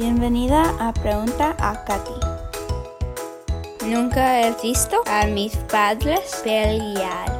Bienvenida a Pregunta a Katy. Nunca he visto a mis padres pelear.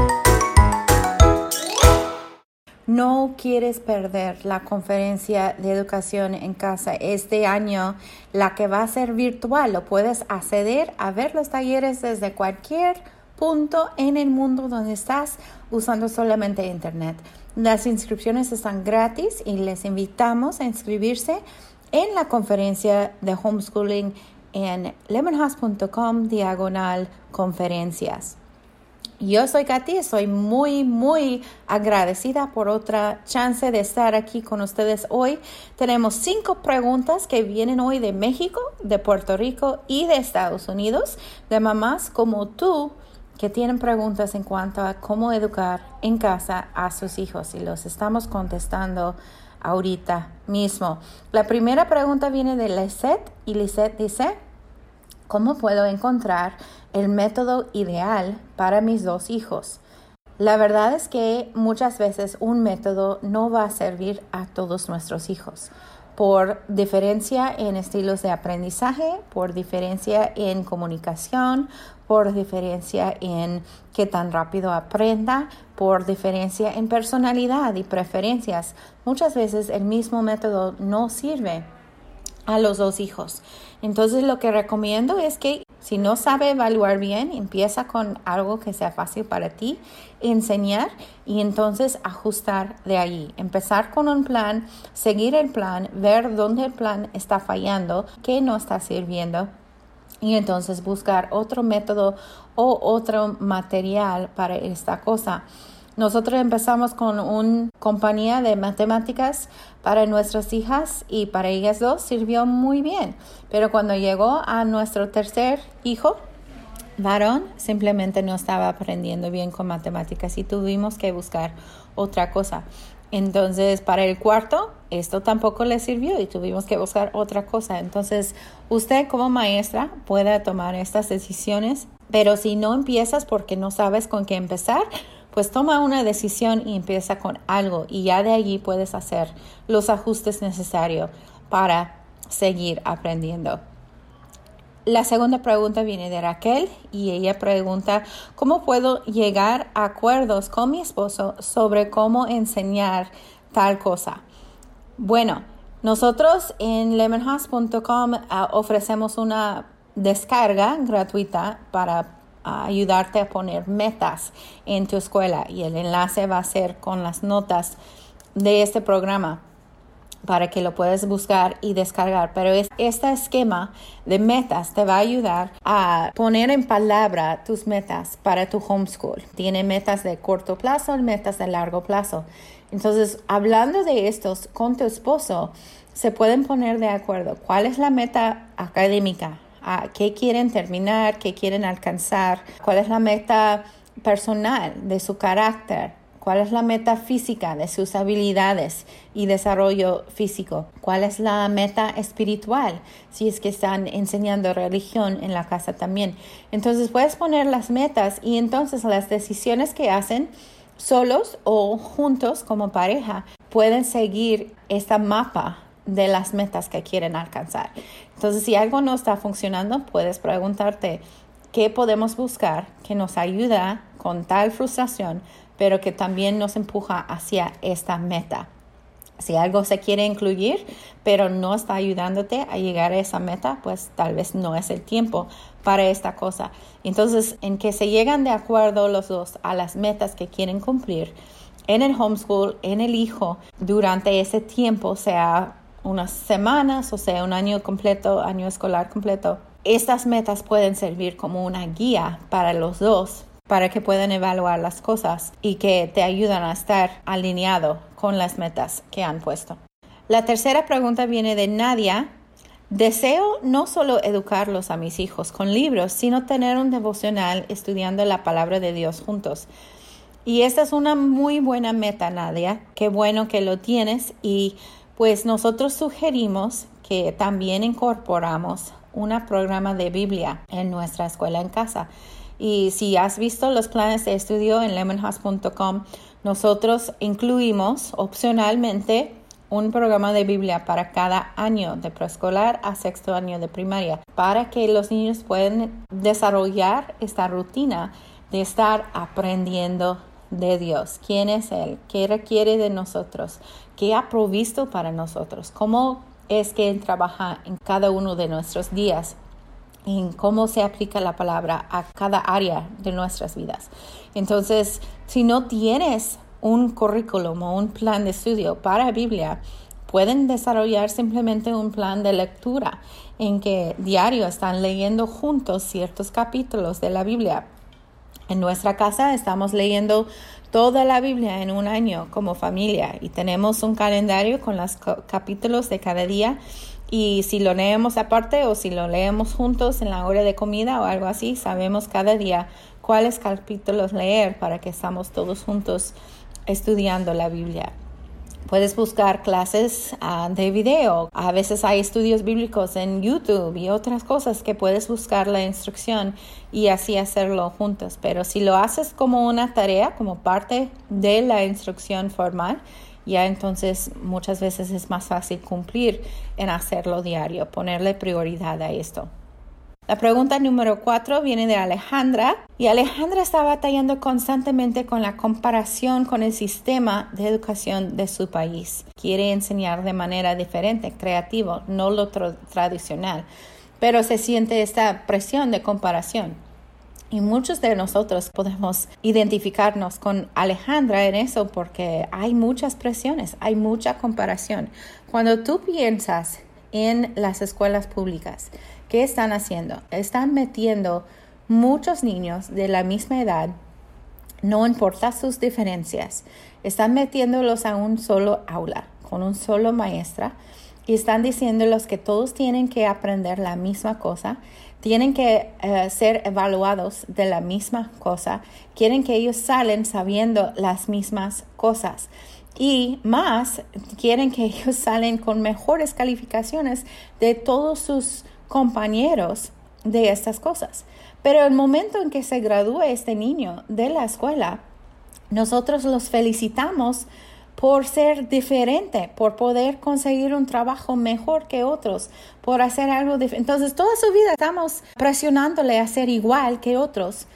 No quieres perder la conferencia de educación en casa este año, la que va a ser virtual. Lo puedes acceder a ver los talleres desde cualquier punto en el mundo donde estás usando solamente Internet. Las inscripciones están gratis y les invitamos a inscribirse en la conferencia de homeschooling en lemonhouse.com diagonal conferencias. Yo soy Katy, estoy muy, muy agradecida por otra chance de estar aquí con ustedes hoy. Tenemos cinco preguntas que vienen hoy de México, de Puerto Rico y de Estados Unidos, de mamás como tú que tienen preguntas en cuanto a cómo educar en casa a sus hijos y los estamos contestando ahorita mismo. La primera pregunta viene de Lisette y Lisette dice, ¿cómo puedo encontrar el método ideal para mis dos hijos. La verdad es que muchas veces un método no va a servir a todos nuestros hijos por diferencia en estilos de aprendizaje, por diferencia en comunicación, por diferencia en qué tan rápido aprenda, por diferencia en personalidad y preferencias. Muchas veces el mismo método no sirve a los dos hijos. Entonces lo que recomiendo es que si no sabe evaluar bien, empieza con algo que sea fácil para ti, enseñar y entonces ajustar de ahí. Empezar con un plan, seguir el plan, ver dónde el plan está fallando, qué no está sirviendo y entonces buscar otro método o otro material para esta cosa. Nosotros empezamos con una compañía de matemáticas para nuestras hijas y para ellas dos sirvió muy bien. Pero cuando llegó a nuestro tercer hijo, varón, simplemente no estaba aprendiendo bien con matemáticas y tuvimos que buscar otra cosa. Entonces, para el cuarto, esto tampoco le sirvió y tuvimos que buscar otra cosa. Entonces, usted como maestra puede tomar estas decisiones, pero si no empiezas porque no sabes con qué empezar, pues toma una decisión y empieza con algo y ya de allí puedes hacer los ajustes necesarios para seguir aprendiendo. La segunda pregunta viene de Raquel y ella pregunta, ¿cómo puedo llegar a acuerdos con mi esposo sobre cómo enseñar tal cosa? Bueno, nosotros en lemonhouse.com ah, ofrecemos una descarga gratuita para a ayudarte a poner metas en tu escuela y el enlace va a ser con las notas de este programa para que lo puedas buscar y descargar. Pero este esquema de metas te va a ayudar a poner en palabra tus metas para tu homeschool. Tiene metas de corto plazo y metas de largo plazo. Entonces, hablando de estos con tu esposo, se pueden poner de acuerdo cuál es la meta académica, a qué quieren terminar, qué quieren alcanzar, cuál es la meta personal de su carácter, cuál es la meta física de sus habilidades y desarrollo físico, cuál es la meta espiritual, si es que están enseñando religión en la casa también. Entonces puedes poner las metas y entonces las decisiones que hacen solos o juntos como pareja pueden seguir esta mapa de las metas que quieren alcanzar. Entonces, si algo no está funcionando, puedes preguntarte qué podemos buscar que nos ayuda con tal frustración, pero que también nos empuja hacia esta meta. Si algo se quiere incluir, pero no está ayudándote a llegar a esa meta, pues tal vez no es el tiempo para esta cosa. Entonces, en que se llegan de acuerdo los dos a las metas que quieren cumplir en el homeschool, en el hijo, durante ese tiempo, sea unas semanas, o sea, un año completo, año escolar completo. Estas metas pueden servir como una guía para los dos, para que puedan evaluar las cosas y que te ayudan a estar alineado con las metas que han puesto. La tercera pregunta viene de Nadia Deseo no solo educarlos a mis hijos con libros, sino tener un devocional estudiando la palabra de Dios juntos. Y esta es una muy buena meta, Nadia. Qué bueno que lo tienes. Y pues nosotros sugerimos que también incorporamos un programa de Biblia en nuestra escuela en casa. Y si has visto los planes de estudio en lemonhouse.com, nosotros incluimos opcionalmente un programa de Biblia para cada año de preescolar a sexto año de primaria, para que los niños puedan desarrollar esta rutina de estar aprendiendo de Dios, quién es Él, qué requiere de nosotros, qué ha provisto para nosotros, cómo es que Él trabaja en cada uno de nuestros días, en cómo se aplica la palabra a cada área de nuestras vidas. Entonces, si no tienes un currículum o un plan de estudio para Biblia, pueden desarrollar simplemente un plan de lectura en que diario están leyendo juntos ciertos capítulos de la Biblia en nuestra casa estamos leyendo toda la Biblia en un año como familia y tenemos un calendario con los capítulos de cada día y si lo leemos aparte o si lo leemos juntos en la hora de comida o algo así, sabemos cada día cuáles capítulos leer para que estamos todos juntos estudiando la Biblia. Puedes buscar clases ah, de video. A veces hay estudios bíblicos en YouTube y otras cosas que puedes buscar la instrucción y así hacerlo juntos. Pero si lo haces como una tarea, como parte de la instrucción formal, ya entonces muchas veces es más fácil cumplir en hacerlo diario, ponerle prioridad a esto. La pregunta número cuatro viene de Alejandra y Alejandra está batallando constantemente con la comparación con el sistema de educación de su país. Quiere enseñar de manera diferente, creativo, no lo tradicional, pero se siente esta presión de comparación. Y muchos de nosotros podemos identificarnos con Alejandra en eso porque hay muchas presiones, hay mucha comparación. Cuando tú piensas en las escuelas públicas, ¿Qué están haciendo? Están metiendo muchos niños de la misma edad, no importa sus diferencias, están metiéndolos a un solo aula, con un solo maestra, y están diciéndolos que todos tienen que aprender la misma cosa, tienen que eh, ser evaluados de la misma cosa, quieren que ellos salen sabiendo las mismas cosas. Y más, quieren que ellos salen con mejores calificaciones de todos sus compañeros de estas cosas. Pero el momento en que se gradúe este niño de la escuela, nosotros los felicitamos por ser diferente, por poder conseguir un trabajo mejor que otros, por hacer algo diferente. Entonces, toda su vida estamos presionándole a ser igual que otros,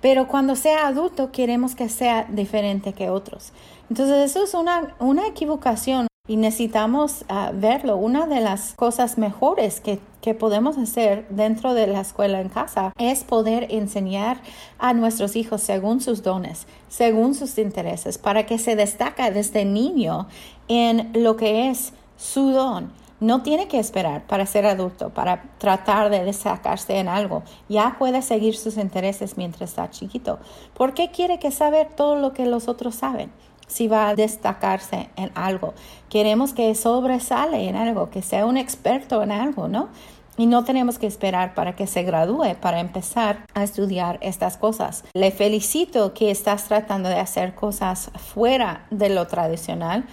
pero cuando sea adulto queremos que sea diferente que otros. Entonces, eso es una, una equivocación y necesitamos ah, verlo. Una de las cosas mejores que, que, podemos hacer dentro de la escuela en casa es poder enseñar a nuestros hijos según sus dones, según sus intereses, para que se destaque desde niño en lo que es su don. No tiene que esperar para ser adulto, para tratar de destacarse en algo. Ya puede seguir sus intereses mientras está chiquito. ¿Por qué quiere que saber todo lo que los otros saben? Si va a destacarse en algo. Queremos que sobresale en algo, que sea un experto en algo, ¿no? Y no tenemos que esperar para que se gradúe para empezar a estudiar estas cosas. Le felicito que estás tratando de hacer cosas fuera de lo tradicional,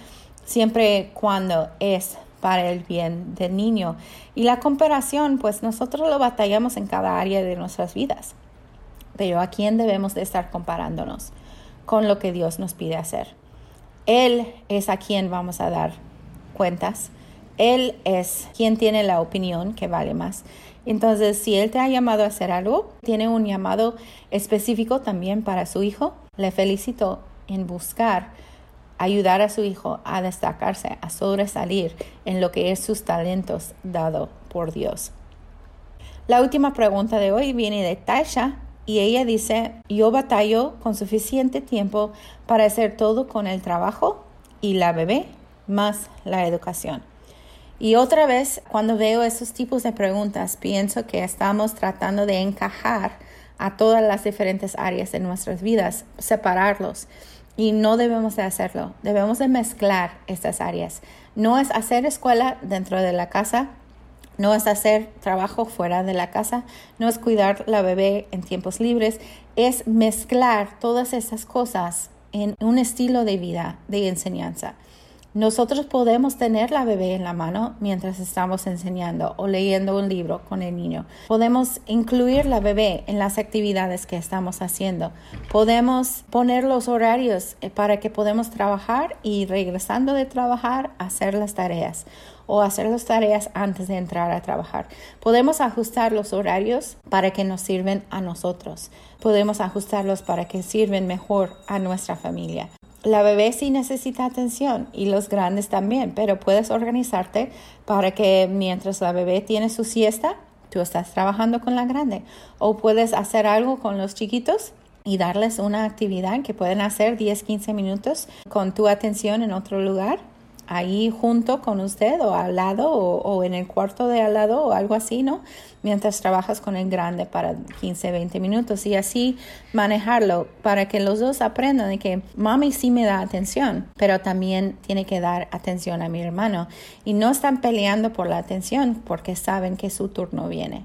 siempre cuando es para el bien del niño. Y la comparación, pues nosotros lo batallamos en cada área de nuestras vidas. Pero ¿a quién debemos de estar comparándonos? Con lo que Dios nos pide hacer. Él es a quien vamos a dar cuentas. Él es quien tiene la opinión que vale más. Entonces, si Él te ha llamado a hacer algo, tiene un llamado específico también para su hijo. Le felicito en buscar ayudar a su hijo a destacarse, a sobresalir en lo que es sus talentos dado por Dios. La última pregunta de hoy viene de Tasha y ella dice, yo batallo con suficiente tiempo para hacer todo con el trabajo y la bebé más la educación. Y otra vez, cuando veo esos tipos de preguntas, pienso que estamos tratando de encajar a todas las diferentes áreas de nuestras vidas, separarlos. Y no debemos de hacerlo, debemos de mezclar estas áreas. No es hacer escuela dentro de la casa no es hacer trabajo fuera de la casa, no es cuidar la bebé en tiempos libres, es mezclar todas esas cosas en un estilo de vida de enseñanza. Nosotros podemos tener la bebé en la mano mientras estamos enseñando o leyendo un libro con el niño. Podemos incluir la bebé en las actividades que estamos haciendo. Podemos poner los horarios eh, para que podamos trabajar y regresando de trabajar hacer las tareas o hacer las tareas antes de entrar a trabajar. Podemos ajustar los horarios para que nos sirven a nosotros. Podemos ajustarlos para que sirven mejor a nuestra familia. La bebé sí necesita atención y los grandes también, pero puedes organizarte para que mientras la bebé tiene su siesta, tú estás trabajando con la grande o puedes hacer algo con los chiquitos y darles una actividad que pueden hacer 10, 15 minutos con tu atención en otro lugar ahí junto con usted o al lado o, en el cuarto de al lado o algo así, ¿no? Mientras trabajas con el grande para 15, 20 minutos y así manejarlo para que los dos aprendan de que mami sí me da atención, pero también tiene que dar atención a mi hermano y no están peleando por la atención porque saben que su turno viene.